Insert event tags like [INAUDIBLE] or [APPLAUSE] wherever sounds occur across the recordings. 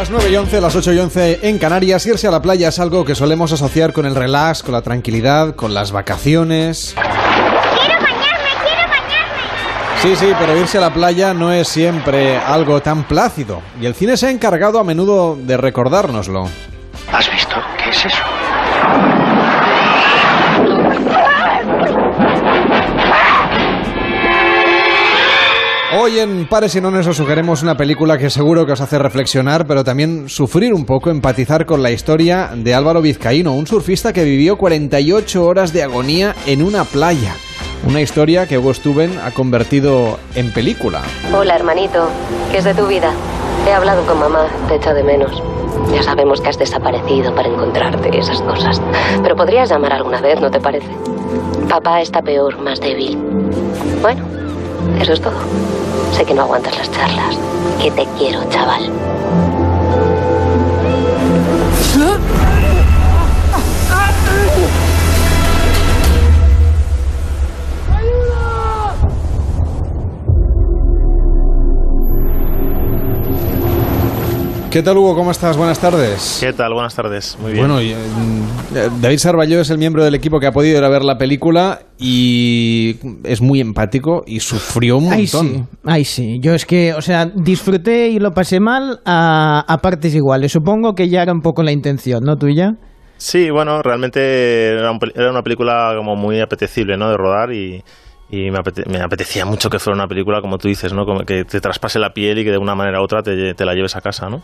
Las 9 y 11, las 8 y 11 en Canarias, irse a la playa es algo que solemos asociar con el relax, con la tranquilidad, con las vacaciones. Sí, sí, pero irse a la playa no es siempre algo tan plácido. Y el cine se ha encargado a menudo de recordárnoslo. Hoy en Pares y Nones os sugerimos una película que seguro que os hace reflexionar, pero también sufrir un poco, empatizar con la historia de Álvaro Vizcaíno, un surfista que vivió 48 horas de agonía en una playa. Una historia que Hugo Stuben ha convertido en película. Hola, hermanito. ¿Qué es de tu vida? He hablado con mamá, te echa de menos. Ya sabemos que has desaparecido para encontrarte esas cosas. Pero podrías llamar alguna vez, ¿no te parece? Papá está peor, más débil. Bueno, eso es todo. Sé que no aguantas las charlas. Que te quiero, chaval. ¿Qué tal Hugo? ¿Cómo estás? Buenas tardes. ¿Qué tal? Buenas tardes. Muy bien. Bueno, y, eh, David Sarballó es el miembro del equipo que ha podido ir a ver la película y es muy empático y sufrió un Ay, montón. sí, ay, sí. Yo es que, o sea, disfruté y lo pasé mal a, a partes iguales. Supongo que ya era un poco la intención, ¿no, tuya? Sí, bueno, realmente era, un era una película como muy apetecible, ¿no? De rodar y, y me, apete- me apetecía mucho que fuera una película, como tú dices, ¿no? Como que te traspase la piel y que de una manera u otra te, te la lleves a casa, ¿no?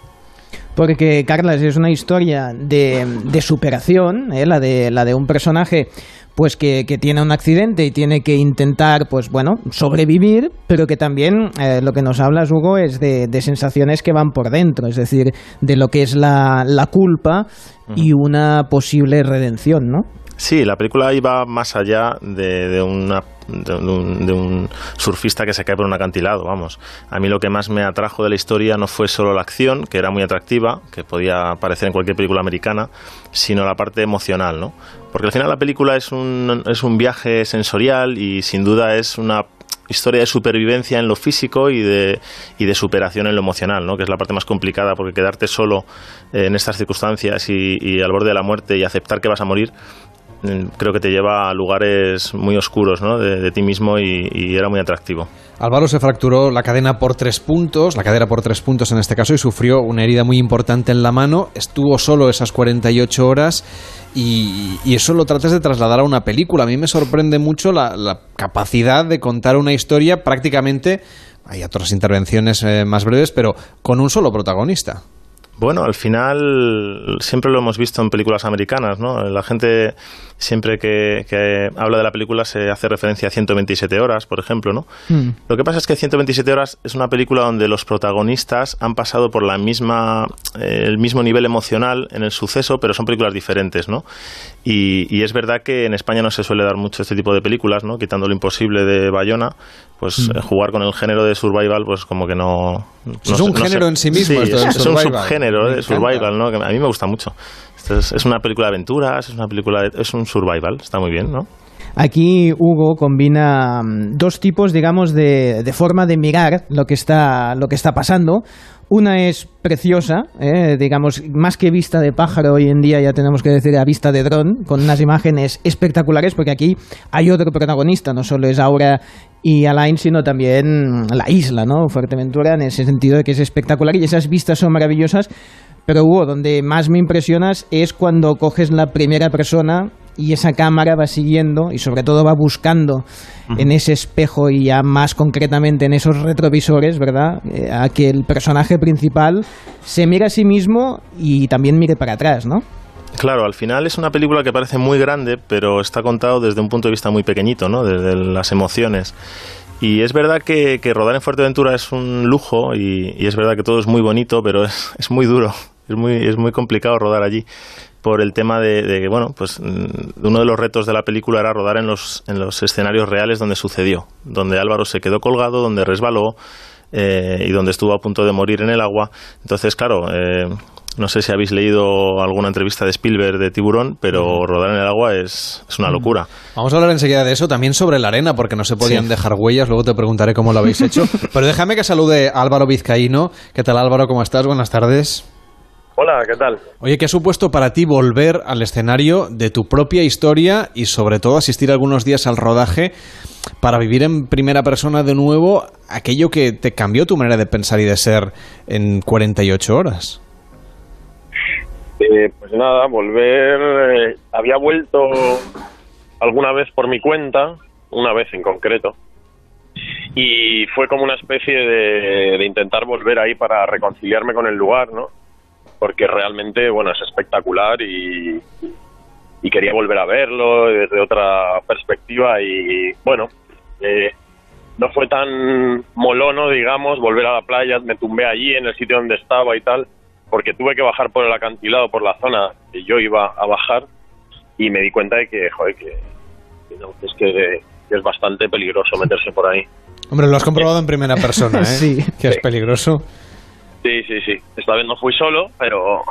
Porque, Carlas, es una historia de, de superación, ¿eh? la, de, la de un personaje pues que, que tiene un accidente y tiene que intentar, pues bueno, sobrevivir, pero que también eh, lo que nos hablas, Hugo, es de, de sensaciones que van por dentro, es decir, de lo que es la, la culpa y una posible redención, ¿no? Sí, la película iba más allá de, de una, un, de un surfista que se cae por un acantilado, vamos. A mí lo que más me atrajo de la historia no fue solo la acción, que era muy atractiva, que podía aparecer en cualquier película americana, sino la parte emocional, ¿no? Porque al final la película es un, es un viaje sensorial y sin duda es una historia de supervivencia en lo físico y de, y de superación en lo emocional, ¿no? que es la parte más complicada, porque quedarte solo eh, en estas circunstancias y, y al borde de la muerte y aceptar que vas a morir, creo que te lleva a lugares muy oscuros ¿no? de, de ti mismo y, era muy atractivo. Álvaro se fracturó la cadena por tres puntos, la cadera por tres puntos en este caso, y sufrió una herida muy importante en la mano. Estuvo solo esas 48 horas y, y eso lo tratas de trasladar a una película. A mí me sorprende mucho la, la capacidad de contar una historia prácticamente. Hay otras intervenciones eh, más breves, pero con un solo protagonista. Bueno, al final siempre lo hemos visto en películas americanas, ¿no? La gente siempre que, que habla de la película se hace referencia a 127 horas, por ejemplo, ¿no? Hmm. Lo que pasa es que 127 horas es una película donde los protagonistas han pasado por la misma, eh, el mismo nivel emocional en el suceso, pero son películas diferentes, ¿no? Y, y es verdad que en España no se suele dar mucho este tipo de películas, ¿no? Quitando lo imposible de Bayona, pues eh, jugar con el género de survival, pues como que no... no Es un no género se- en sí mismo Sí, esto del es, es un subgénero Me de survival, ¿no? Que a mí me gusta mucho. Esto es, es una película de aventuras, es una película de- es un survival, está muy bien, ¿no? Aquí Hugo combina mm, dos tipos, digamos, de, de forma de mirar lo que está, lo que está pasando. Una es preciosa, eh, digamos, más que vista de pájaro hoy en día ya tenemos que decir a vista de dron, con unas imágenes espectaculares, porque aquí hay otro protagonista, no solo es Aura y Alain, sino también la isla, ¿no? Fuerteventura, en ese sentido de que es espectacular y esas vistas son maravillosas. Pero Hugo, donde más me impresionas es cuando coges la primera persona y esa cámara va siguiendo y sobre todo va buscando en ese espejo y ya más concretamente en esos retrovisores, ¿verdad? Eh, a que el personaje principal se mire a sí mismo y también mire para atrás, ¿no? Claro, al final es una película que parece muy grande, pero está contado desde un punto de vista muy pequeñito, ¿no? Desde las emociones. Y es verdad que, que rodar en Fuerteventura es un lujo y, y es verdad que todo es muy bonito, pero es, es muy duro, es muy, es muy complicado rodar allí por el tema de, de que, bueno, pues mm, uno de los retos de la película era rodar en los, en los escenarios reales donde sucedió, donde Álvaro se quedó colgado, donde resbaló eh, y donde estuvo a punto de morir en el agua. Entonces, claro, eh, no sé si habéis leído alguna entrevista de Spielberg de Tiburón, pero rodar en el agua es, es una locura. Vamos a hablar enseguida de eso, también sobre la arena, porque no se podían Sí. dejar huellas, luego te preguntaré cómo lo habéis hecho. [LAUGHS] Pero déjame que salude a Álvaro Vizcaíno. ¿Qué tal Álvaro? ¿Cómo estás? Buenas tardes. Hola, ¿qué tal? Oye, ¿qué ha supuesto para ti volver al escenario de tu propia historia y sobre todo asistir algunos días al rodaje para vivir en primera persona de nuevo aquello que te cambió tu manera de pensar y de ser en 48 horas? Eh, pues nada, volver. eh, había vuelto alguna vez por mi cuenta, una vez en concreto, y fue como una especie de, de intentar volver ahí para reconciliarme con el lugar, ¿no? Porque realmente, bueno, es espectacular y, y quería volver a verlo desde otra perspectiva y, bueno, eh, no fue tan molono, digamos, volver a la playa, me tumbé allí en el sitio donde estaba y tal, porque tuve que bajar por el acantilado, por la zona que yo iba a bajar, y me di cuenta de que, joder, que, que no, es que, que es bastante peligroso meterse por ahí. Hombre, lo has comprobado en primera persona, [LAUGHS] ¿eh? Sí. Que es peligroso. Sí, sí, sí. Esta vez no fui solo, pero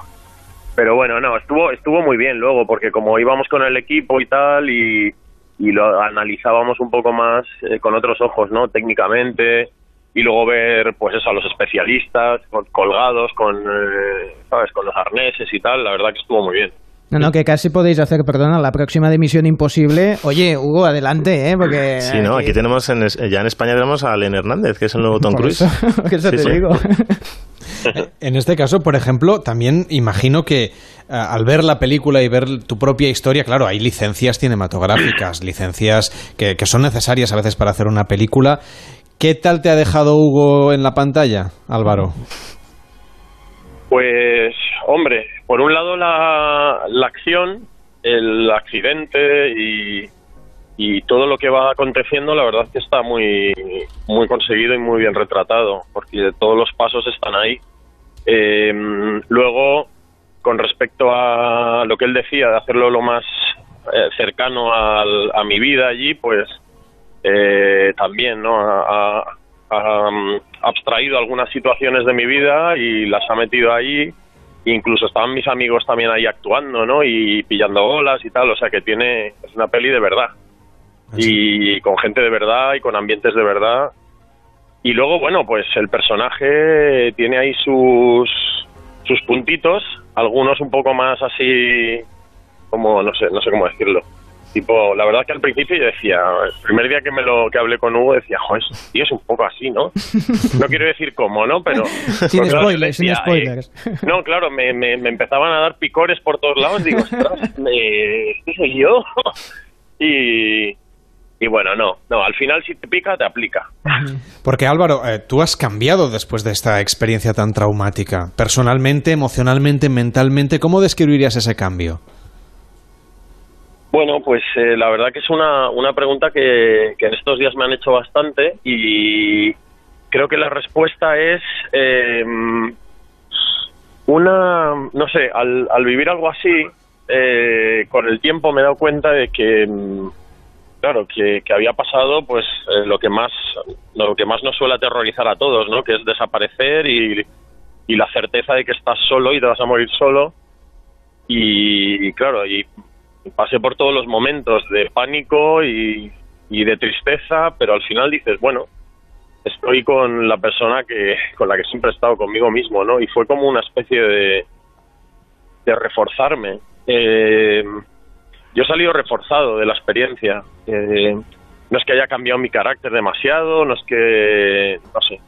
pero bueno, no, estuvo estuvo muy bien luego porque como íbamos con el equipo y tal y, lo analizábamos un poco más eh, con otros ojos, ¿no? Técnicamente y luego ver pues eso a los especialistas colgados con eh, sabes, con los arneses y tal, la verdad que estuvo muy bien. No, no, que casi podéis hacer, perdona, la próxima de Misión Imposible. Oye, Hugo, adelante, ¿eh? Porque... Sí, no, aquí tenemos en, ya en España tenemos a Len Hernández, que es el nuevo Tom Cruise. eso, [LAUGHS] que eso Sí, te sí. digo. [LAUGHS] En este caso, por ejemplo, también imagino que eh, al ver la película y ver tu propia historia, claro, hay licencias cinematográficas, licencias que, que son necesarias a veces para hacer una película. ¿Qué tal te ha dejado Hugo en la pantalla, Álvaro? Pues, hombre, por un lado la, acción, el accidente y, todo lo que va aconteciendo, la verdad es que está muy, muy conseguido y muy bien retratado, porque todos los pasos están ahí. Eh, luego, con respecto a lo que él decía de hacerlo lo más eh, cercano al- a mi vida allí, pues eh, también, ¿no? Ha, um, abstraído algunas situaciones de mi vida y las ha metido ahí. Incluso estaban mis amigos también ahí actuando, ¿no? Y pillando bolas y tal. O sea que tiene, es una peli de verdad. Y con gente de verdad y con ambientes de verdad. Y luego, bueno, pues el personaje tiene ahí sus, sus puntitos, algunos un poco más así, como, no sé, no sé cómo decirlo. Tipo, la verdad que al principio yo decía, el primer día que me lo que hablé con Hugo decía, joder, ese tío es un poco así, ¿no? [LAUGHS] No quiero decir cómo, ¿no? Pero... Sin spoilers, sin decía, spoilers. eh, [LAUGHS] no, claro, me, me, me empezaban a dar picores por todos lados, digo, ostras, me, ¿este soy yo? [LAUGHS] y, y bueno, no, no, al final si te pica, te aplica. Porque Álvaro, eh, tú has cambiado después de esta experiencia tan traumática. Personalmente, emocionalmente, mentalmente, ¿cómo describirías ese cambio? Bueno, pues eh, la verdad que es una, una pregunta que, en estos días me han hecho bastante y creo que la respuesta es eh, una, no sé, al, al vivir algo así, eh, con el tiempo me he dado cuenta de que, mm, claro, que, que había pasado pues eh, lo que más lo que más nos suele aterrorizar a todos, ¿no? Que es desaparecer y, y la certeza de que estás solo y te vas a morir solo y, claro, y pasé por todos los momentos de pánico y, de tristeza, pero al final dices, bueno, estoy con la persona que con la que siempre he estado conmigo mismo, ¿no? Y fue como una especie de de reforzarme. Eh, yo he salido reforzado de la experiencia. Eh, no es que haya cambiado mi carácter demasiado, no es que, no sé,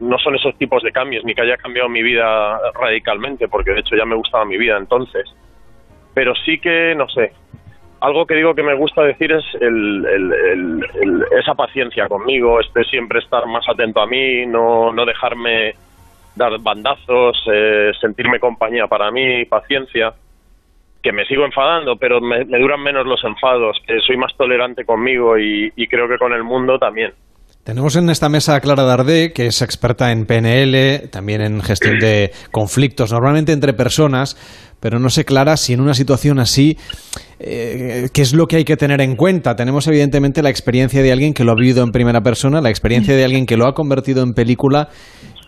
no son esos tipos de cambios, ni que haya cambiado mi vida radicalmente, porque de hecho ya me gustaba mi vida entonces. Pero sí que, no sé, algo que digo que me gusta decir es el, el- esa paciencia conmigo, este siempre estar más atento a mí, no, no dejarme dar bandazos, eh, sentirme compañía para mí, paciencia, que me sigo enfadando, pero me, duran menos los enfados, soy más tolerante conmigo y, y creo que con el mundo también. Tenemos en esta mesa a Clara Dardé, que es experta en PNL, también en gestión de conflictos, normalmente entre personas, pero no sé, Clara, si en una situación así, eh, ¿qué es lo que hay que tener en cuenta? Tenemos evidentemente la experiencia de alguien que lo ha vivido en primera persona, la experiencia de alguien que lo ha convertido en película.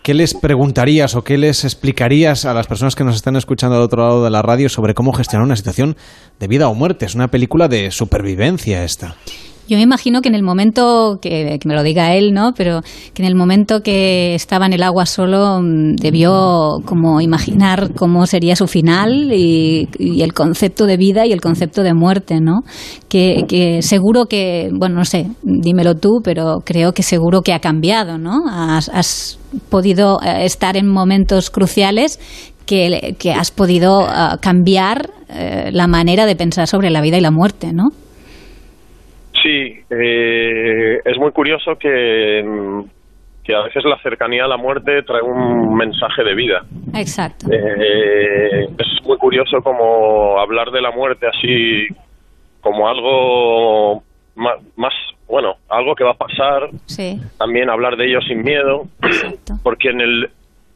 ¿Qué les preguntarías o qué les explicarías a las personas que nos están escuchando al otro lado de la radio sobre cómo gestionar una situación de vida o muerte? Es una película de supervivencia esta. Yo me imagino que en el momento, que, me lo diga él, ¿no? Pero que en el momento que estaba en el agua solo mm, debió como imaginar cómo sería su final y, el concepto de vida y el concepto de muerte, ¿no? Que, seguro que, bueno, no sé, dímelo tú, pero creo que seguro que ha cambiado, ¿no? Has, podido eh, estar en momentos cruciales que, has podido eh, cambiar eh, la manera de pensar sobre la vida y la muerte, ¿no? Eh, es muy curioso que, que a veces la cercanía a la muerte trae un mensaje de vida. Exacto. Eh, es muy curioso como hablar de la muerte así como algo más, bueno, algo que va a pasar. Sí. También hablar de ello sin miedo, porque en el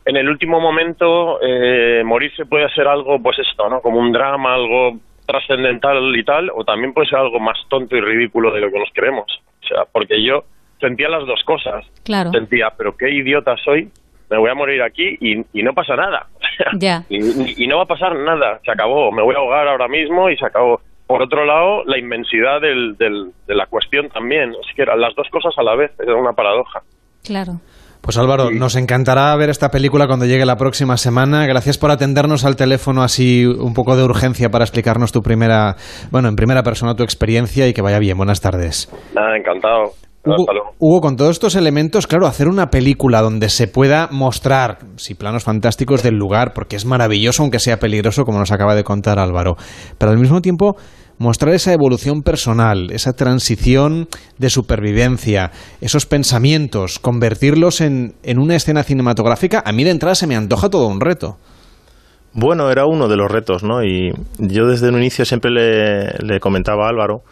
en el último momento eh, morirse puede ser algo, pues esto, ¿no? Como un drama, algo trascendental y tal, o también puede ser algo más tonto y ridículo de lo que nos queremos. O sea, porque yo sentía las dos cosas. Claro. Sentía, pero qué idiota soy, me voy a morir aquí y, no pasa nada. [LAUGHS] Ya. y, no va a pasar nada, se acabó, me voy a ahogar ahora mismo y se acabó. Por otro lado, la inmensidad del, de la cuestión también, es que eran las dos cosas a la vez, era una paradoja. Claro. Pues Álvaro, nos encantará ver esta película cuando llegue la próxima semana. Gracias por atendernos al teléfono así un poco de urgencia para explicarnos tu primera, bueno, en primera persona tu experiencia y que vaya bien. Buenas tardes. Nada, encantado. Hugo, con todos estos elementos, claro, hacer una película donde se pueda mostrar, sí, planos fantásticos del lugar, porque es maravilloso, aunque sea peligroso, como nos acaba de contar Álvaro, pero al mismo tiempo mostrar esa evolución personal, esa transición de supervivencia, esos pensamientos, convertirlos en, en una escena cinematográfica, a mí de entrada se me antoja todo un reto. Bueno, era uno de los retos, ¿no? Y yo desde un inicio siempre le, comentaba a Álvaro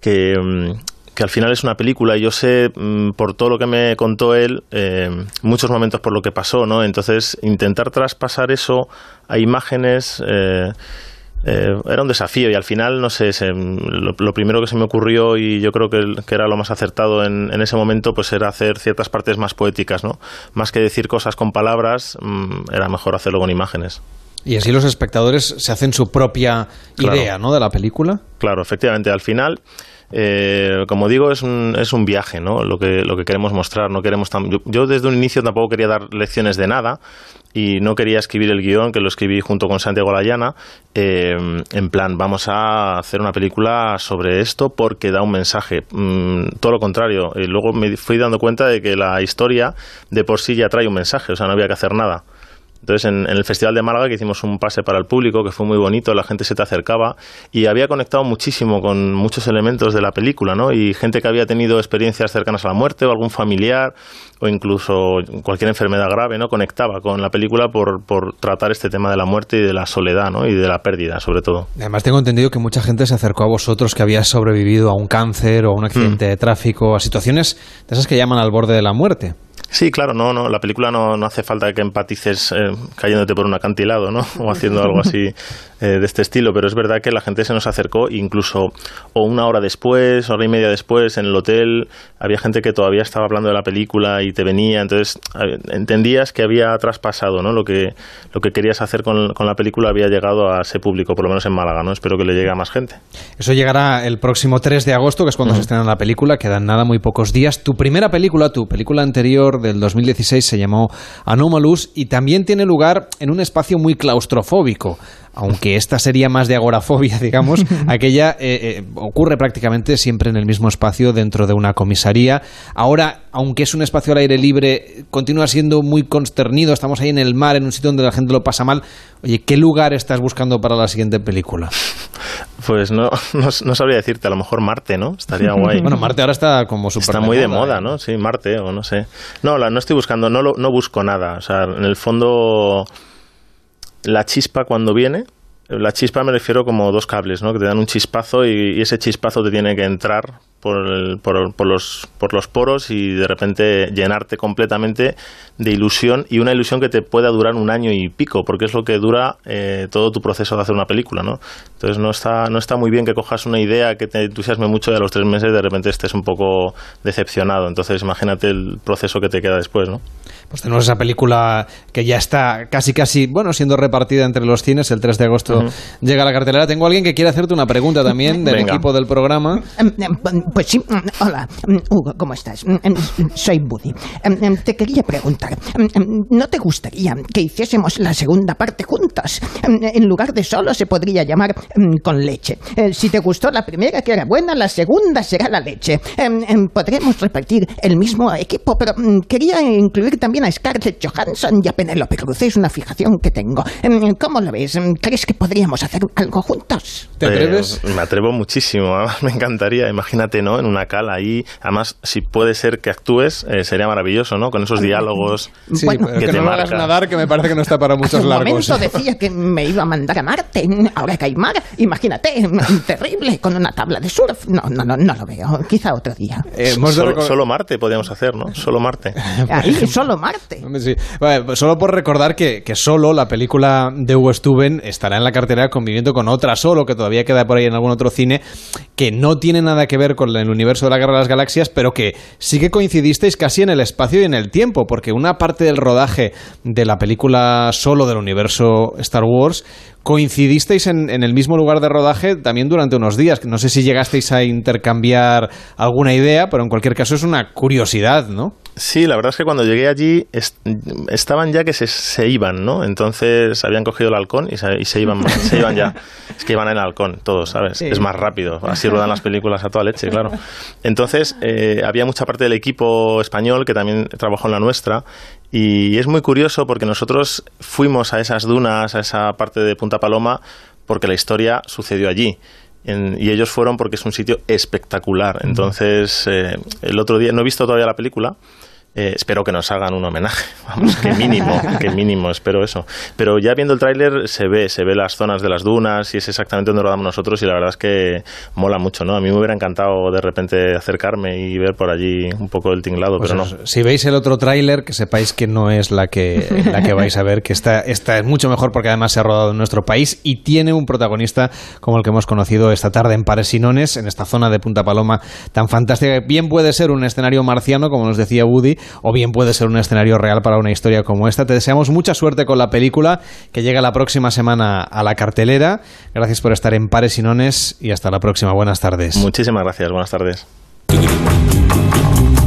que, mm, que, al final es una película y yo sé, mm, por todo lo que me contó él, eh, muchos momentos por lo que pasó, ¿no? Entonces, intentar traspasar eso a imágenes... Eh, eh, era un desafío y al final, no sé, lo, primero que se me ocurrió y yo creo que, era lo más acertado en, ese momento, pues era hacer ciertas partes más poéticas, ¿no? Más que decir cosas con palabras, mm, era mejor hacerlo con imágenes. Y así los espectadores se hacen su propia idea, ¿no? De la película. Claro, efectivamente. Al final, eh, como digo, es un, es un viaje, ¿no? Lo que, lo que queremos mostrar. No queremos yo, desde un inicio tampoco quería dar lecciones de nada y no quería escribir el guion, que lo escribí junto con Santiago Layana, eh, en plan, vamos a hacer una película sobre esto porque da un mensaje. Mm, todo lo contrario. Y luego me fui dando cuenta de que la historia de por sí ya trae un mensaje, o sea, no había que hacer nada. Entonces, en, el Festival de Málaga, que hicimos un pase para el público, que fue muy bonito, la gente se te acercaba y había conectado muchísimo con muchos elementos de la película, ¿no? Y gente que había tenido experiencias cercanas a la muerte o algún familiar o incluso cualquier enfermedad grave, ¿no? Conectaba con la película por, por tratar este tema de la muerte y de la soledad, ¿no? Y de la pérdida, sobre todo. Además, tengo entendido que mucha gente se acercó a vosotros que había sobrevivido a un cáncer o a un accidente mm. de tráfico, a situaciones de esas que llaman al borde de la muerte. Sí, claro, no, no, la película no, no hace falta que empatices eh, cayéndote por un acantilado, ¿no? [LAUGHS] O haciendo algo así eh, de este estilo, pero es verdad que la gente se nos acercó incluso o una hora después, hora y media después, en el hotel, había gente que todavía estaba hablando de la película y te venía, entonces entendías que había traspasado, ¿no? Lo que, lo que querías hacer con, con la película había llegado a ese público, por lo menos en Málaga, ¿no? Espero que le llegue a más gente. Eso llegará el próximo 3 de agosto, que es cuando se estrena la película, quedan nada, muy pocos días. Tu primera película, tu película anterior del 2016 se llamó Anomalous y también tiene lugar en un espacio muy claustrofóbico aunque esta sería más de agorafobia, [LAUGHS] digamos, [LAUGHS] aquella eh, eh, ocurre prácticamente siempre en el mismo espacio dentro de una comisaría. Ahora, aunque es un espacio al aire libre, continúa siendo muy consternido. Estamos ahí en el mar, en un sitio donde la gente lo pasa mal. Oye, ¿qué lugar estás buscando para la siguiente película? [LAUGHS] Pues no, no, sabría decirte, a lo mejor Marte, ¿no? Estaría guay. bueno, Marte ahora está como súper Está muy de moda, ¿eh? ¿no? Sí, Marte, o no sé. No, la, no estoy buscando, no, no busco nada. O sea, en el fondo la chispa cuando viene, la chispa me refiero como dos cables, ¿no? Que te dan un chispazo y, ese chispazo te tiene que entrar por, por, los, por los poros y de repente llenarte completamente de ilusión y una ilusión que te pueda durar un año y pico, porque es lo que dura eh, todo tu proceso de hacer una película, ¿no? Entonces no está, no está muy bien que cojas una idea que te entusiasme mucho y a los tres meses de repente estés un poco decepcionado. Entonces imagínate el proceso que te queda después, ¿no? Pues tenemos esa película que ya está casi casi, bueno, siendo repartida entre los cines, el 3 de agosto llega a la cartelera. Tengo alguien que quiere hacerte una pregunta también del equipo del programa. Pues sí, mm, hola, mm, Hugo, ¿cómo estás? Mm, Soy Buddy. Te quería preguntar, ¿no te gustaría que hiciésemos la segunda parte juntos? Em, En lugar de solo se podría llamar con leche. Eh, Si te gustó la primera, que era buena, la segunda será la leche. Em, Podremos repartir el mismo equipo, pero quería incluir también a Scarlett Johansson y a Penélope Cruz. Es una fijación que tengo. Em, ¿Cómo lo ves? ¿Crees que podríamos hacer algo juntos? ¿Te atreves? Eh, me atrevo muchísimo, [LAUGHS] me encantaría, imagínate, ¿no? En una cala ahí, además, si puede ser que actúes, eh, sería maravilloso, ¿no? Con esos diálogos Sí, Bueno, pero que que te no hagas nadar, que me parece que no está para muchos un largos. momento decía que me iba a mandar a Marte. Ahora que hay mar, imagínate, terrible, con una tabla de surf. No, no, no, no lo veo. Quizá otro día. Eh, Solo, Marte podríamos hacer, ¿no? Solo Marte. [LAUGHS] Ahí, solo Marte. Hombre, sí. Vale, pues solo por recordar que, que Solo, la película de Hugo Stuben, estará en la cartera conviviendo con otra Solo, que todavía queda por ahí en algún otro cine, que no tiene nada que ver con el universo de la Guerra de las Galaxias, pero que sí que coincidisteis casi en el espacio y en el tiempo, porque una parte del rodaje de la película Solo del universo Star Wars coincidisteis en, en el mismo lugar de rodaje también durante unos días. No sé si llegasteis a intercambiar alguna idea, pero en cualquier caso es una curiosidad, ¿no? Sí, la verdad es que cuando llegué allí est- estaban ya que se, se iban, ¿no? Entonces habían cogido el halcón y se, y se iban, se iban ya. Es que iban en el halcón, todos, ¿sabes? Es más rápido. Así ruedan las películas a toda leche, claro. [LAUGHS] Entonces eh, había mucha parte del equipo español que también trabajó en la nuestra. Y es muy curioso porque nosotros fuimos a esas dunas, a esa parte de Punta Paloma, porque la historia sucedió allí. En- y ellos fueron porque es un sitio espectacular. Entonces, eh, el otro día, no he visto todavía la película, eh, espero que nos hagan un homenaje. [LAUGHS] Vamos, que mínimo, que mínimo, espero eso. Pero ya viendo el tráiler se ve, se ve las zonas de las dunas y es exactamente donde rodamos nosotros y la verdad es que mola mucho, ¿no? A mí me hubiera encantado de repente acercarme y ver por allí un poco el tinglado, Pues pero no. Si veis el otro tráiler, que sepáis que no es la que, [LAUGHS] la que vais a ver, que esta, esta es mucho mejor porque además se ha rodado en nuestro país y tiene un protagonista como el que hemos conocido esta tarde en Paresinones, en esta zona de Punta Paloma tan fantástica. Bien puede ser un escenario marciano, como nos decía Woody, o bien puede ser un escenario real para una historia como esta. Te deseamos mucha suerte con la película que llega la próxima semana a la cartelera. Gracias por estar en Paresinones y hasta la próxima. Buenas tardes. Muchísimas gracias, buenas tardes.